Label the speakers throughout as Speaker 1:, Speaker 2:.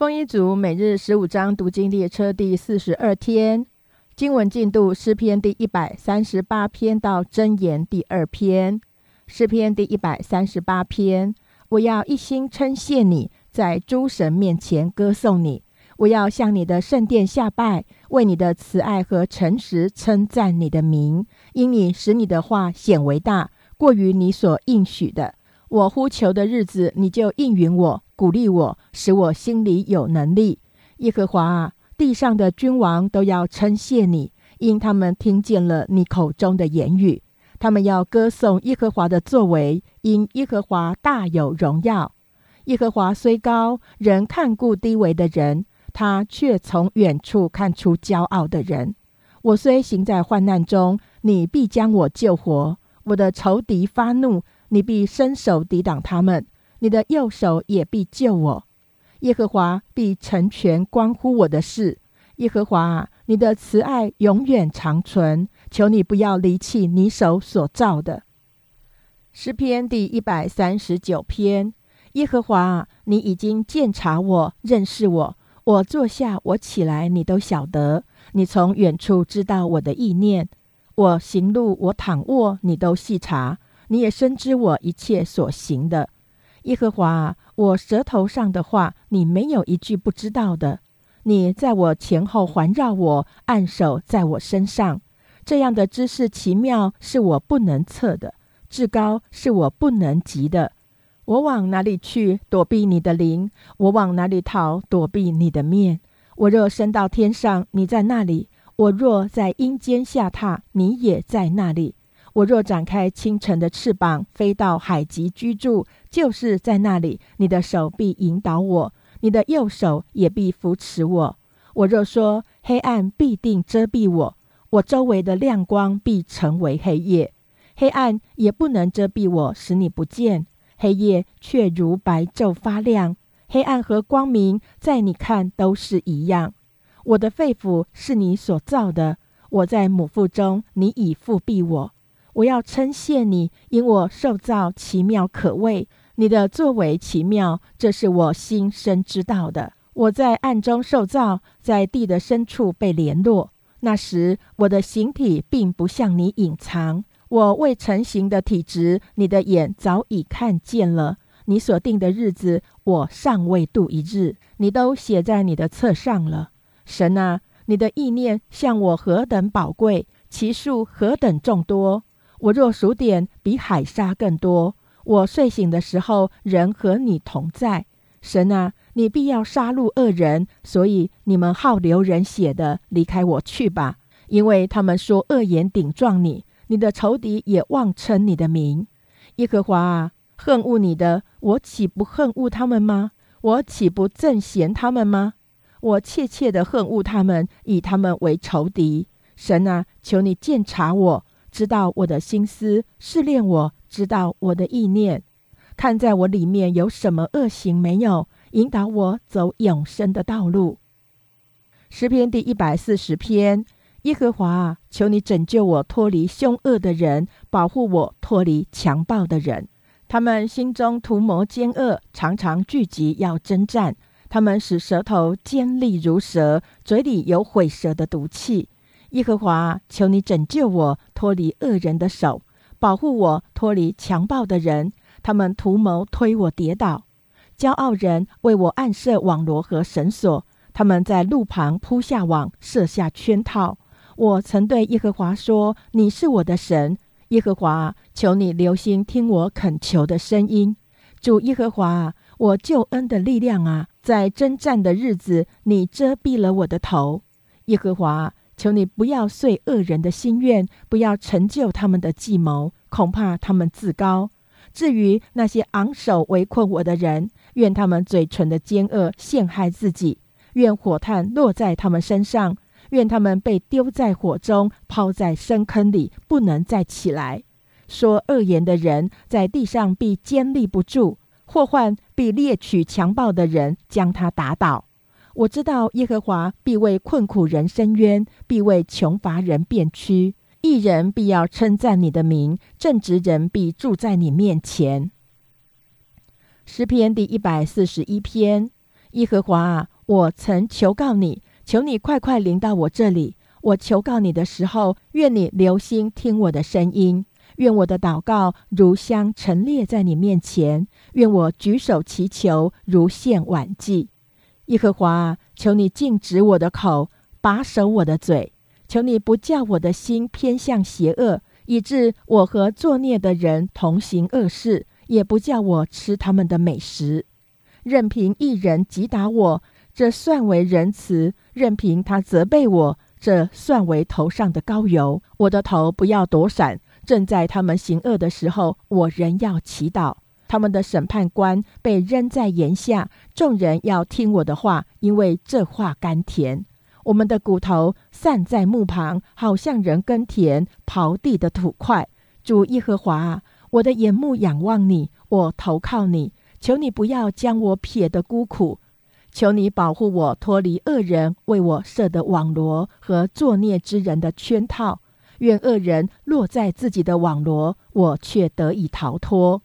Speaker 1: 丰一族每日十五章读经列车第四十二天，经文进度诗篇第一百三十八篇到箴言第二篇。诗篇第一百三十八篇，我要一心称谢你，在诸神面前歌颂你。我要向你的圣殿下拜，为你的慈爱和诚实称赞你的名，因你使你的话显为大，过于你所应许的。我呼求的日子，你就应允我，鼓励我，使我心里有能力。耶和华啊，地上的君王都要称谢你，因他们听见了你口中的言语。他们要歌颂耶和华的作为，因耶和华大有荣耀。耶和华虽高，仍看顾低微的人，他却从远处看出骄傲的人。我虽行在患难中，你必将我救活。我的仇敌发怒，你必伸手抵挡他们；你的右手也必救我。耶和华必成全关乎我的事。耶和华，你的慈爱永远长存。求你不要离弃你手所造的。诗篇第一百三十九篇：耶和华，你已经鉴察我，认识我。我坐下，我起来，你都晓得。你从远处知道我的意念。我行路，我躺卧，你都细察。你也深知我一切所行的。耶和华，我舌头上的话，你没有一句不知道的。你在我前后环绕我，按手在我身上。这样的知识奇妙，是我不能测的；至高是我不能及的。我往哪里去躲避你的灵？我往哪里逃躲避你的面？我若升到天上，你在那里；我若在阴间下榻，你也在那里。我若展开清晨的翅膀，飞到海极居住，就是在那里。你的手必引导我，你的右手也必扶持我。我若说黑暗必定遮蔽我。我周围的亮光必成为黑夜，黑暗也不能遮蔽我，使你不见；黑夜却如白昼发亮。黑暗和光明在你看都是一样。我的肺腑是你所造的，我在母腹中，你已复庇我。我要称谢你，因我受造奇妙可畏，你的作为奇妙，这是我心深知道的。我在暗中受造，在地的深处被联络。那时，我的形体并不向你隐藏，我未成形的体质，你的眼早已看见了。你所定的日子，我尚未度一日，你都写在你的册上了。神啊，你的意念向我何等宝贵，其数何等众多！我若数点，比海沙更多。我睡醒的时候，人和你同在。神啊。你必要杀戮恶人，所以你们好流人血的，离开我去吧，因为他们说恶言顶撞你，你的仇敌也妄称你的名。耶和华啊，恨恶你的，我岂不恨恶他们吗？我岂不憎嫌他们吗？我切切的恨恶他们，以他们为仇敌。神啊，求你鉴察我，知道我的心思，试炼我，知道我的意念，看在我里面有什么恶行没有。引导我走永生的道路。诗篇第一百四十篇：耶和华，求你拯救我脱离凶恶的人，保护我脱离强暴的人。他们心中图谋奸恶，常常聚集要征战。他们使舌头尖利如蛇，嘴里有毁蛇的毒气。耶和华，求你拯救我脱离恶人的手，保护我脱离强暴的人。他们图谋推我跌倒。骄傲人为我暗设网罗和绳索，他们在路旁铺下网，设下圈套。我曾对耶和华说：“你是我的神，耶和华，求你留心听我恳求的声音。主耶和华，我救恩的力量啊，在征战的日子，你遮蔽了我的头。耶和华，求你不要遂恶人的心愿，不要成就他们的计谋，恐怕他们自高。至于那些昂首围困我的人，愿他们嘴唇的奸恶陷害自己，愿火炭落在他们身上，愿他们被丢在火中，抛在深坑里，不能再起来。说恶言的人在地上必坚立不住，祸患必猎取强暴的人，将他打倒。我知道耶和华必为困苦人伸冤，必为穷乏人变屈。一人必要称赞你的名，正直人必住在你面前。诗篇第一百四十一篇：耶和华啊，我曾求告你，求你快快临到我这里。我求告你的时候，愿你留心听我的声音。愿我的祷告如香陈列在你面前。愿我举手祈求如献晚祭。耶和华，求你禁止我的口，把守我的嘴。求你不叫我的心偏向邪恶，以致我和作孽的人同行恶事，也不叫我吃他们的美食。任凭一人击打我，这算为仁慈；任凭他责备我，这算为头上的膏油。我的头不要躲闪。正在他们行恶的时候，我仍要祈祷。他们的审判官被扔在檐下，众人要听我的话，因为这话甘甜。我们的骨头散在墓旁，好像人耕田刨地的土块。主耶和华啊，我的眼目仰望你，我投靠你，求你不要将我撇得孤苦，求你保护我脱离恶人为我设的网罗和作孽之人的圈套。愿恶人落在自己的网罗，我却得以逃脱。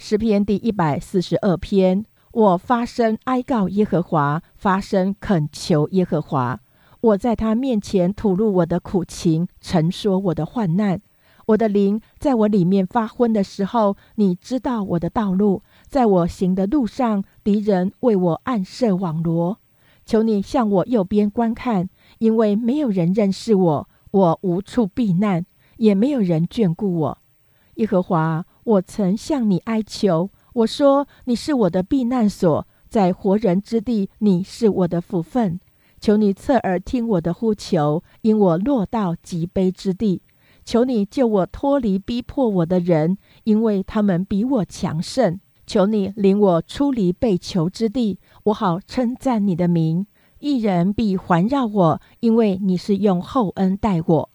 Speaker 1: 诗篇第一百四十二篇。我发声哀告耶和华，发声恳求耶和华。我在他面前吐露我的苦情，陈说我的患难。我的灵在我里面发昏的时候，你知道我的道路。在我行的路上，敌人为我暗设网罗。求你向我右边观看，因为没有人认识我，我无处避难，也没有人眷顾我。耶和华，我曾向你哀求。我说：“你是我的避难所，在活人之地，你是我的福分。求你侧耳听我的呼求，因我落到极悲之地。求你救我脱离逼迫我的人，因为他们比我强盛。求你领我出离被囚之地，我好称赞你的名。一人必环绕我，因为你是用厚恩待我。”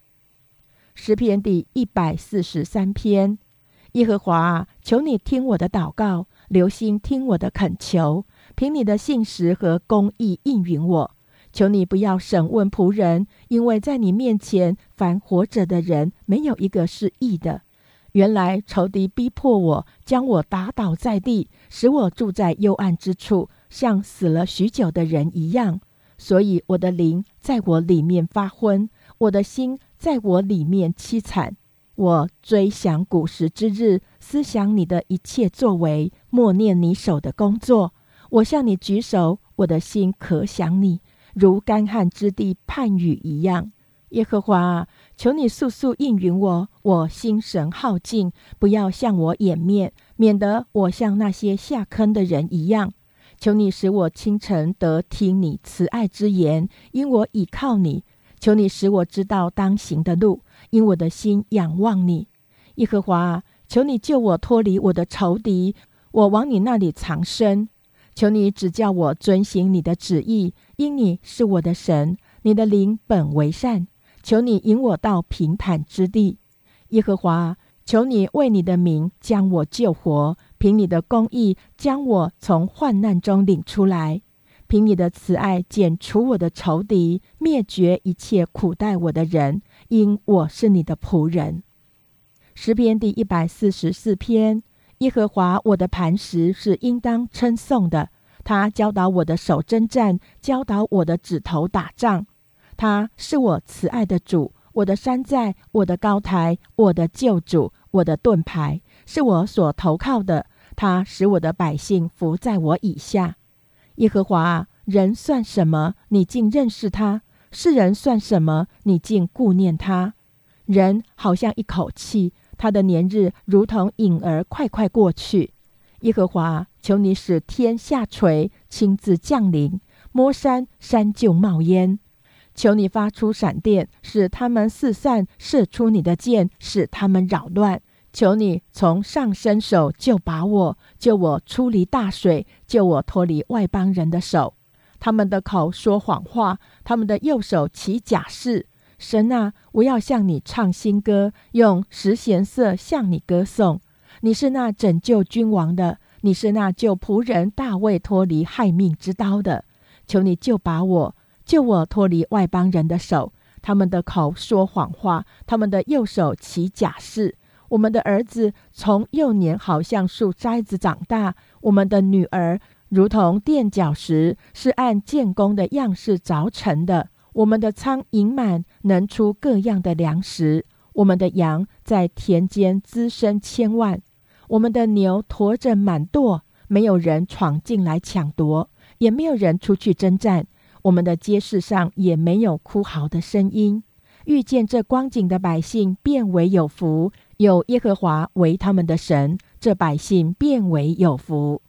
Speaker 1: 诗篇第一百四十三篇。耶和华，求你听我的祷告，留心听我的恳求，凭你的信实和公义应允我。求你不要审问仆人，因为在你面前，凡活着的人没有一个是义的。原来仇敌逼迫我，将我打倒在地，使我住在幽暗之处，像死了许久的人一样。所以我的灵在我里面发昏，我的心在我里面凄惨。我追想古时之日，思想你的一切作为，默念你手的工作。我向你举手，我的心可想你，如干旱之地盼雨一样。耶和华，求你速速应允我，我心神耗尽，不要向我掩面，免得我像那些下坑的人一样。求你使我清晨得听你慈爱之言，因我倚靠你。求你使我知道当行的路。因我的心仰望你，耶和华，求你救我脱离我的仇敌，我往你那里藏身。求你指教我遵行你的旨意，因你是我的神，你的灵本为善。求你引我到平坦之地，耶和华，求你为你的名将我救活，凭你的公义将我从患难中领出来，凭你的慈爱剪除我的仇敌，灭绝一切苦待我的人。因我是你的仆人，诗篇第一百四十四篇。耶和华我的磐石是应当称颂的，他教导我的手征战，教导我的指头打仗。他是我慈爱的主，我的山寨，我的高台，我的救主，我的盾牌，是我所投靠的。他使我的百姓伏在我以下。耶和华，人算什么？你竟认识他？世人算什么？你竟顾念他？人好像一口气，他的年日如同影儿，快快过去。耶和华，求你使天下垂，亲自降临，摸山，山就冒烟。求你发出闪电，使他们四散；射出你的箭，使他们扰乱。求你从上伸手，救把我，救我出离大水，救我脱离外邦人的手。他们的口说谎话，他们的右手起假誓。神啊，我要向你唱新歌，用十弦瑟向你歌颂。你是那拯救君王的，你是那救仆人大卫脱离害命之刀的。求你救把我，救我脱离外邦人的手。他们的口说谎话，他们的右手起假誓。我们的儿子从幼年好像树摘子长大，我们的女儿。如同垫脚石是按建工的样式凿成的。我们的仓盈满，能出各样的粮食。我们的羊在田间滋生千万，我们的牛驮着满垛，没有人闯进来抢夺，也没有人出去征战。我们的街市上也没有哭嚎的声音。遇见这光景的百姓，变为有福；有耶和华为他们的神，这百姓变为有福。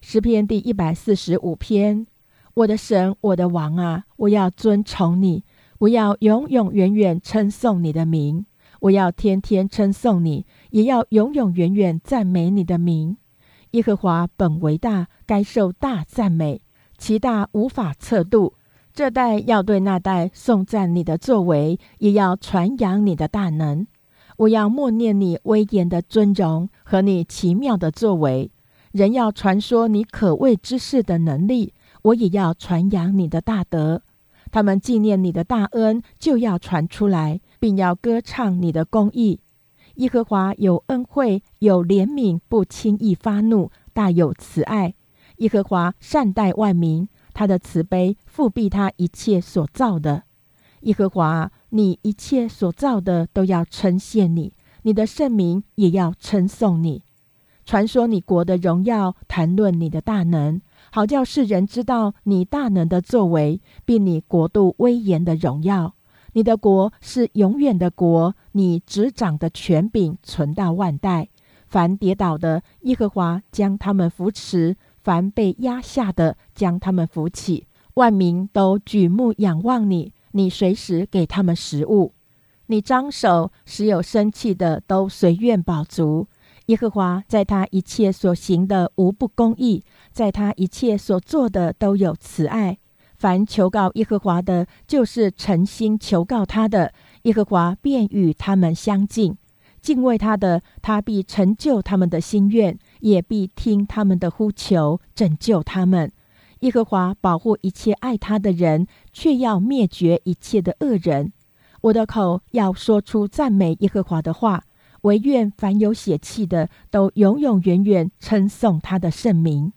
Speaker 1: 诗篇第一百四十五篇：我的神，我的王啊，我要尊崇你。我要永永远远称颂你的名，我要天天称颂你，也要永永远远赞美你的名。耶和华本为大，该受大赞美，其大无法测度。这代要对那代颂赞你的作为，也要传扬你的大能。我要默念你威严的尊荣和你奇妙的作为，人要传说你可畏之事的能力，我也要传扬你的大德。他们纪念你的大恩，就要传出来，并要歌唱你的公义。耶和华有恩惠，有怜悯，不轻易发怒，大有慈爱。耶和华善待万民，他的慈悲复庇他一切所造的。耶和华，你一切所造的都要称谢你，你的圣名也要称颂你，传说你国的荣耀，谈论你的大能。好叫世人知道你大能的作为，并你国度威严的荣耀。你的国是永远的国，你执掌的权柄存到万代。凡跌倒的，耶和华将他们扶持；凡被压下的，将他们扶起。万民都举目仰望你，你随时给他们食物。你张手，使有生气的都随愿饱足。耶和华在他一切所行的无不公义，在他一切所做的都有慈爱。凡求告耶和华的，就是诚心求告他的，耶和华便与他们相近。敬畏他的，他必成就他们的心愿，也必听他们的呼求，拯救他们。耶和华保护一切爱他的人，却要灭绝一切的恶人。我的口要说出赞美耶和华的话。唯愿凡有血气的，都永永远远称颂他的圣名。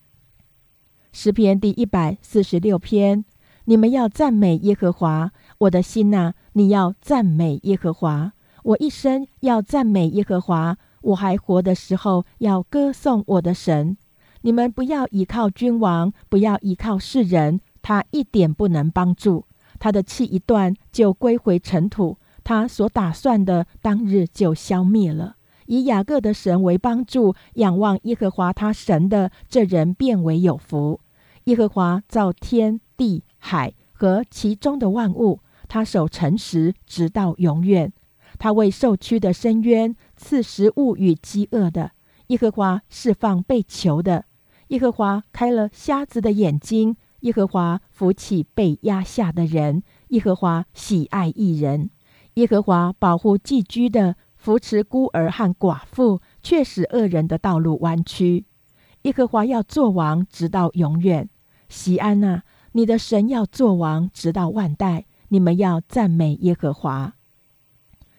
Speaker 1: 诗篇第一百四十六篇：你们要赞美耶和华，我的心呐，你要赞美耶和华。我一生要赞美耶和华，我还活的时候要歌颂我的神。你们不要依靠君王，不要依靠世人，他一点不能帮助。他的气一断，就归回尘土。他所打算的，当日就消灭了。以雅各的神为帮助，仰望耶和华他神的这人，变为有福。耶和华造天地海和其中的万物，他守诚实，直到永远。他为受屈的深渊赐食物与饥饿的。耶和华释放被囚的。耶和华开了瞎子的眼睛。耶和华扶起被压下的人。耶和华喜爱一人。耶和华保护寄居的，扶持孤儿和寡妇，却使恶人的道路弯曲。耶和华要做王，直到永远。西安啊，你的神要做王，直到万代。你们要赞美耶和华。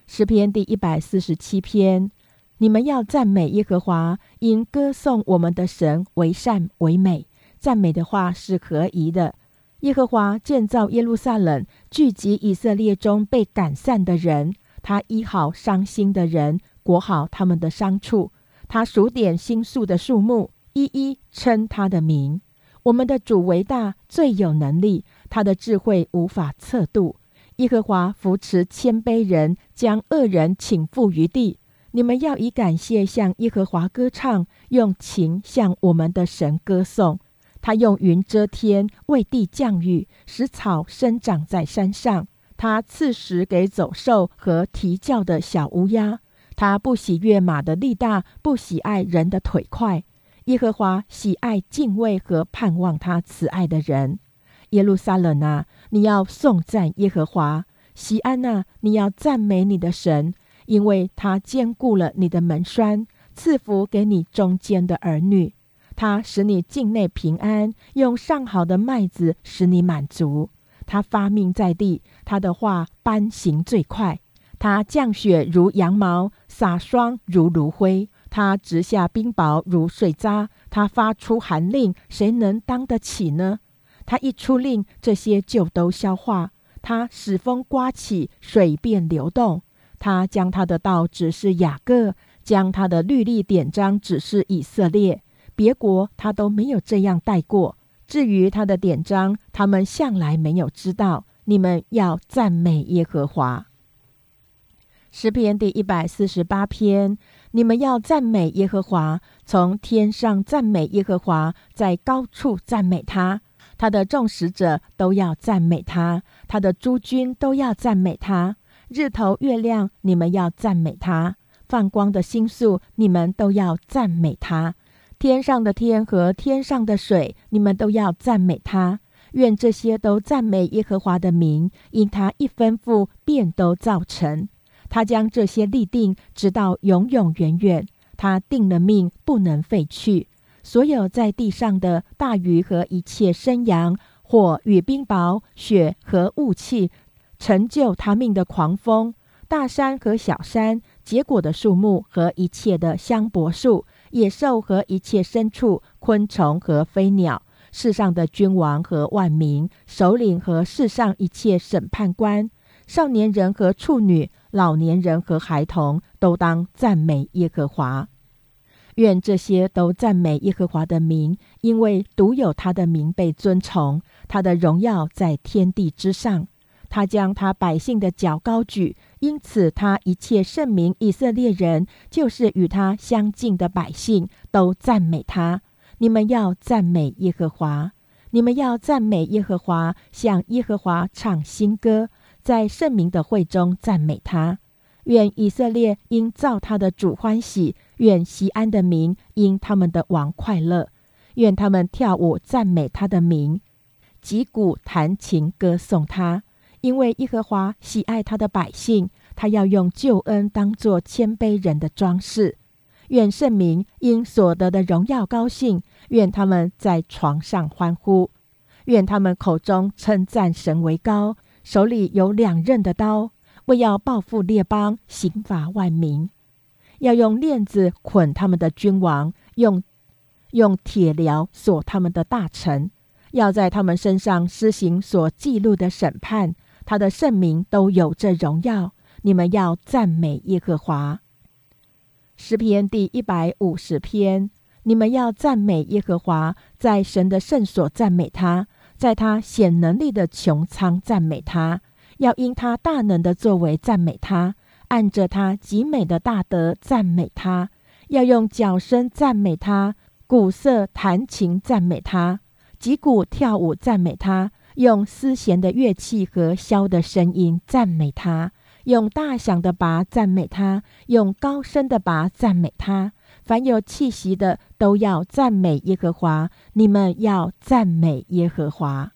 Speaker 1: 诗篇第一百四十七篇，你们要赞美耶和华，因歌颂我们的神为善为美。赞美的话是合宜的。耶和华建造耶路撒冷，聚集以色列中被赶散的人。他医好伤心的人，裹好他们的伤处。他数点星宿的数目，一一称他的名。我们的主为大，最有能力，他的智慧无法测度。耶和华扶持谦卑人，将恶人请覆于地。你们要以感谢向耶和华歌唱，用情向我们的神歌颂。他用云遮天，为地降雨，使草生长在山上。他赐食给走兽和啼叫的小乌鸦。他不喜悦马的力大，不喜爱人的腿快。耶和华喜爱敬畏和盼望他慈爱的人。耶路撒冷啊，你要颂赞耶和华；西安啊，你要赞美你的神，因为他兼顾了你的门栓，赐福给你中间的儿女。他使你境内平安，用上好的麦子使你满足。他发命在地，他的话颁行最快。他降雪如羊毛，洒霜如炉灰。他直下冰雹如碎渣，他发出寒令，谁能当得起呢？他一出令，这些就都消化。他使风刮起，水便流动。他将他的道指示雅各，将他的律例典章指示以色列。别国他都没有这样带过。至于他的典章，他们向来没有知道。你们要赞美耶和华。诗篇第一百四十八篇，你们要赞美耶和华，从天上赞美耶和华，在高处赞美他。他的众使者都要赞美他，他的诸军都要赞美他。日头、月亮，你们要赞美他；放光的星宿，你们都要赞美他。天上的天和天上的水，你们都要赞美他。愿这些都赞美耶和华的名，因他一吩咐，便都造成。他将这些立定，直到永永远远。他定了命，不能废去。所有在地上的大鱼和一切生羊，火与冰雹、雪和雾气，成就他命的狂风，大山和小山，结果的树木和一切的香柏树，野兽和一切牲畜，昆虫和飞鸟，世上的君王和万民，首领和世上一切审判官，少年人和处女，老年人和孩童，都当赞美耶和华。愿这些都赞美耶和华的名，因为独有他的名被尊崇，他的荣耀在天地之上。他将他百姓的脚高举，因此他一切圣民以色列人，就是与他相近的百姓，都赞美他。你们要赞美耶和华，你们要赞美耶和华，向耶和华唱新歌，在圣民的会中赞美他。愿以色列因造他的主欢喜。愿西安的民因他们的王快乐，愿他们跳舞赞美他的名，击鼓弹琴歌颂他。因为耶和华喜爱他的百姓，他要用救恩当作谦卑人的装饰。愿圣民因所得的荣耀高兴，愿他们在床上欢呼，愿他们口中称赞神为高，手里有两刃的刀，为要报复列邦，刑罚万民。要用链子捆他们的君王，用用铁镣锁他们的大臣，要在他们身上施行所记录的审判。他的圣名都有这荣耀。你们要赞美耶和华。诗篇第一百五十篇，你们要赞美耶和华，在神的圣所赞美他，在他显能力的穹苍赞美他，要因他大能的作为赞美他。按着他极美的大德赞美他，要用脚声赞美他，鼓瑟弹琴赞美他，击鼓跳舞赞美他，用丝弦的乐器和箫的声音赞美他，用大响的拔赞美他，用高声的拔赞美他。凡有气息的都要赞美耶和华。你们要赞美耶和华。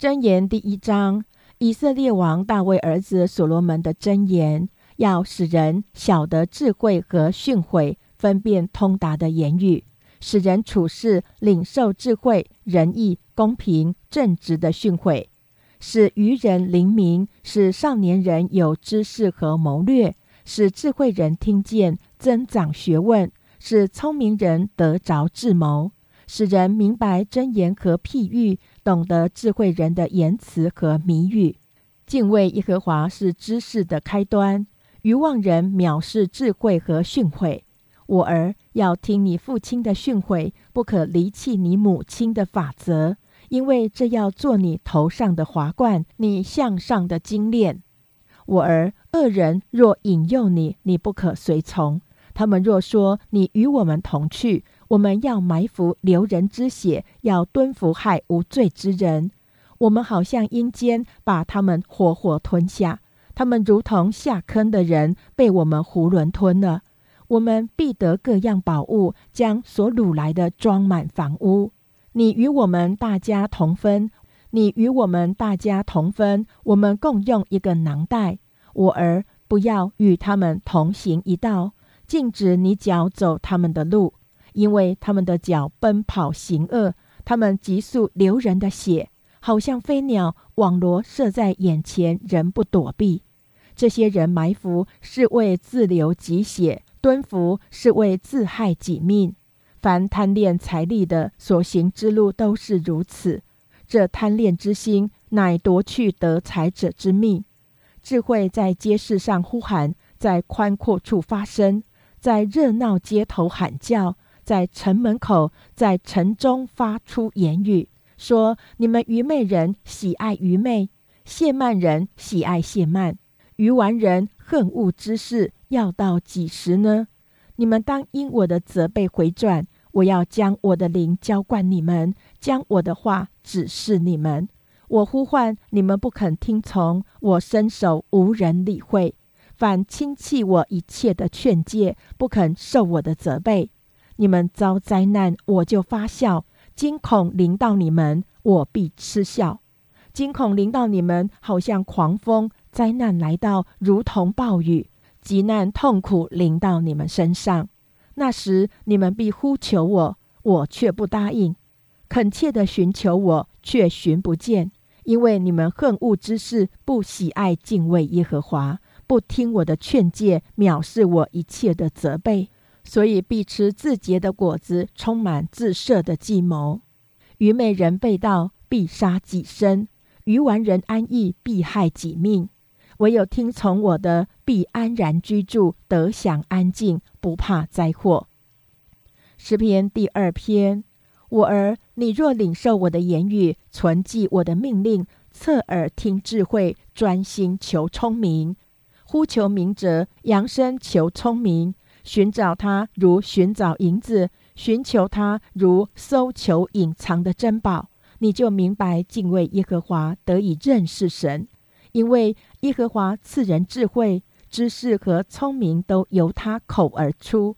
Speaker 1: 箴言第一章，以色列王大卫儿子所罗门的箴言。要使人晓得智慧和训诲，分辨通达的言语，使人处事领受智慧、仁义、公平、正直的训诲，使愚人灵明，使少年人有知识和谋略，使智慧人听见增长学问，使聪明人得着智谋，使人明白真言和譬喻，懂得智慧人的言辞和谜语。敬畏耶和华是知识的开端。愚妄人藐视智慧和训诲。我儿要听你父亲的训诲，不可离弃你母亲的法则，因为这要做你头上的华冠，你向上的金链。我儿，恶人若引诱你，你不可随从。他们若说你与我们同去，我们要埋伏流人之血，要蹲伏害无罪之人。我们好像阴间，把他们活活吞下。他们如同下坑的人，被我们囫囵吞了。我们必得各样宝物，将所掳来的装满房屋。你与我们大家同分，你与我们大家同分，我们共用一个囊袋。我儿，不要与他们同行一道，禁止你脚走他们的路，因为他们的脚奔跑行恶，他们急速流人的血，好像飞鸟网罗射在眼前，人不躲避。这些人埋伏是为自流己血，蹲伏是为自害己命。凡贪恋财力的所行之路都是如此。这贪恋之心，乃夺去得财者之命。智慧在街市上呼喊，在宽阔处发声，在热闹街头喊叫，在城门口，在城中发出言语，说：“你们愚昧人喜爱愚昧，谢曼人喜爱谢曼，愚顽人恨恶之事，要到几时呢？你们当因我的责备回转。”我要将我的灵浇灌你们，将我的话指示你们。我呼唤你们不肯听从，我伸手无人理会，反轻弃我一切的劝诫，不肯受我的责备。你们遭灾难，我就发笑；惊恐临到你们，我必嗤笑。惊恐临到你们，好像狂风；灾难来到，如同暴雨；急难痛苦临到你们身上。那时你们必呼求我，我却不答应；恳切的寻求我，却寻不见。因为你们恨恶之事，不喜爱敬畏耶和华，不听我的劝诫，藐视我一切的责备，所以必吃自结的果子，充满自设的计谋。愚昧人被盗，必杀己身；愚顽人安逸，必害己命。唯有听从我的，必安然居住，得享安静，不怕灾祸。诗篇第二篇：我儿，你若领受我的言语，存记我的命令，侧耳听智慧，专心求聪明，呼求明哲，扬声求聪明，寻找他如寻找银子，寻求他如搜求隐藏的珍宝，你就明白敬畏耶和华，得以认识神。因为耶和华赐人智慧、知识和聪明，都由他口而出。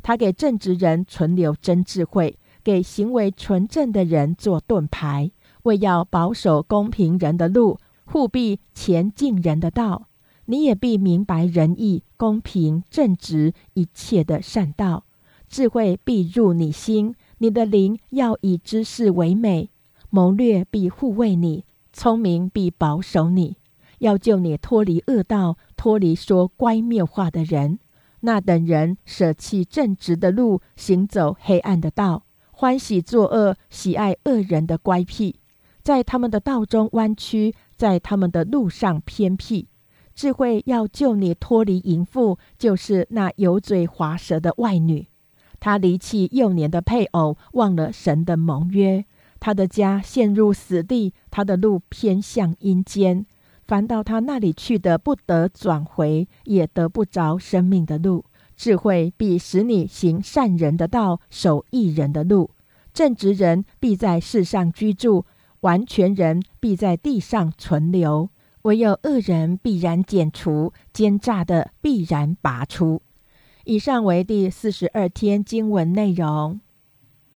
Speaker 1: 他给正直人存留真智慧，给行为纯正的人做盾牌，为要保守公平人的路，护庇前进人的道。你也必明白仁义、公平、正直一切的善道。智慧必入你心，你的灵要以知识为美。谋略必护卫你，聪明必保守你。要救你脱离恶道，脱离说乖谬话的人。那等人舍弃正直的路，行走黑暗的道，欢喜作恶，喜爱恶人的乖僻，在他们的道中弯曲，在他们的路上偏僻。智慧要救你脱离淫妇，就是那油嘴滑舌的外女。她离弃幼年的配偶，忘了神的盟约。她的家陷入死地，她的路偏向阴间。凡到他那里去的，不得转回，也得不着生命的路。智慧必使你行善人的道，守义人的路。正直人必在世上居住，完全人必在地上存留。唯有恶人必然剪除，奸诈的必然拔出。以上为第四十二天经文内容。